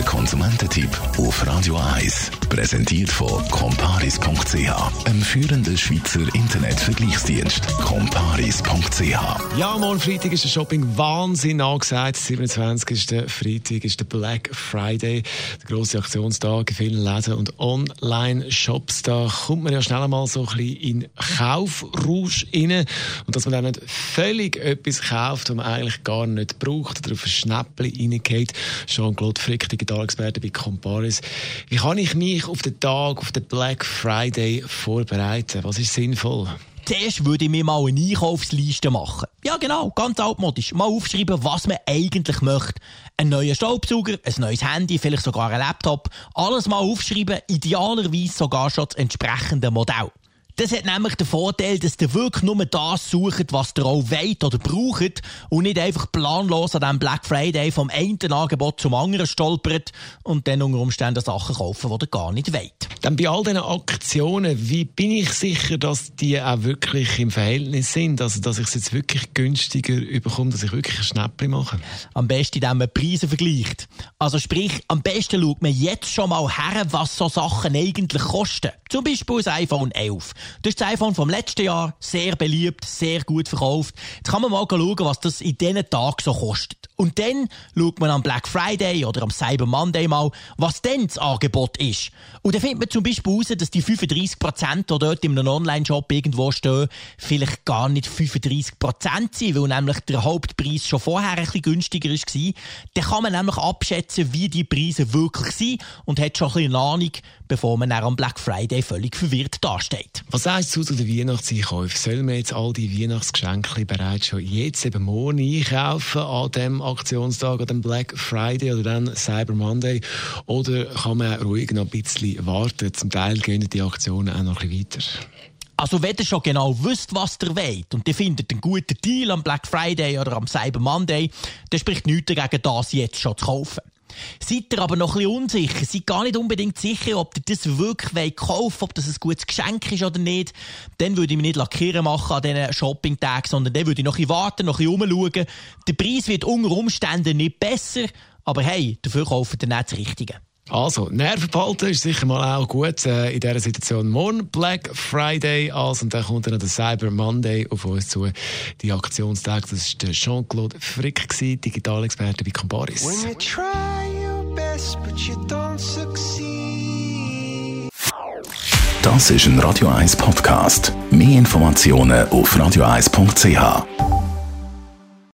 Der Konsumententipp auf Radio 1 präsentiert von comparis.ch, einem führenden Schweizer Internetvergleichsdienst. comparis.ch. Ja, morgen Freitag ist der Shopping Wahnsinn angesagt. 27. ist der Freitag, ist der Black Friday, der grosse Aktionstag in vielen Läden und Online-Shops. Da kommt man ja schnell mal so ein bisschen in Kaufrausch rein und dass man dann nicht völlig etwas kauft, was man eigentlich gar nicht braucht oder auf ein Schnäppchen reingeht. Jean-Claude Frick, Digitalexperte bei Comparis. Wie kann ich mich auf den Tag, auf den Black Friday vorbereiten? Was ist sinnvoll? Zuerst würde ich mir mal eine Einkaufsliste machen. Ja, genau, ganz altmodisch. Mal aufschreiben, was man eigentlich möchte. Ein neuer Staubsauger, ein neues Handy, vielleicht sogar ein Laptop. Alles mal aufschreiben, idealerweise sogar schon das entsprechende Modell. Das hat nämlich den Vorteil, dass ihr wirklich nur das sucht, was ihr auch wollt oder braucht und nicht einfach planlos an diesem Black Friday vom einen Angebot zum anderen stolpert und dann unter Umständen Sachen kaufen, die ihr gar nicht wollt. Dann bei all diesen Aktionen, wie bin ich sicher, dass die auch wirklich im Verhältnis sind? Also, dass ich es jetzt wirklich günstiger bekomme, dass ich wirklich ein Schnäppchen mache? Am besten, indem man Preise vergleicht. Also sprich, am besten schaut man jetzt schon mal her, was so Sachen eigentlich kosten. Zum Beispiel das iPhone 11. Das ist das iPhone vom letzten Jahr, sehr beliebt, sehr gut verkauft. Jetzt kann man mal schauen, was das in diesen Tagen so kostet. Und dann schaut man am Black Friday oder am Cyber Monday mal, was denn das Angebot ist. Und dann findet man zum Beispiel heraus, dass die 35%, die dort in einem Online-Shop irgendwo stehen, vielleicht gar nicht 35% sind, weil nämlich der Hauptpreis schon vorher ein bisschen günstiger war. Dann kann man nämlich abschätzen, wie die Preise wirklich sind und hat schon ein bisschen eine Ahnung, bevor man dann am Black Friday völlig verwirrt dasteht. Was du zu den Weihnachtseinkäufen? Sollen wir jetzt all die Weihnachtsgeschenke bereits schon jetzt eben morgen einkaufen an dem Aktionstag, an dem Black Friday oder dann Cyber Monday? Oder kann man ruhig noch ein bisschen warten? Zum Teil gehen die Aktionen auch noch ein bisschen weiter. Also wenn ihr schon genau wisst, was ihr wollt und ihr findet einen guten Deal am Black Friday oder am Cyber Monday, dann spricht nichts dagegen, das jetzt schon zu kaufen. Seid ihr aber noch ein bisschen unsicher, seid gar nicht unbedingt sicher, ob ihr das wirklich kaufen wollt, ob das ein gutes Geschenk ist oder nicht, dann würde ich mich nicht lackieren machen an diesen Shopping-Tagen, sondern dann würde ich noch ein bisschen warten, noch ein bisschen umschauen. Der Preis wird unter Umständen nicht besser, aber hey, dafür kauft ihr nicht das Richtige. Also, Nerven behalten ist sicher mal auch gut äh, in dieser Situation. Morgen Black Friday also, und dann kommt dann der Cyber Monday auf uns zu. Die Aktionstag, das war Jean-Claude Frick, Digitalexperte bei Comparis. Das ist ein Radio 1 Podcast. Mehr Informationen auf radio1.ch.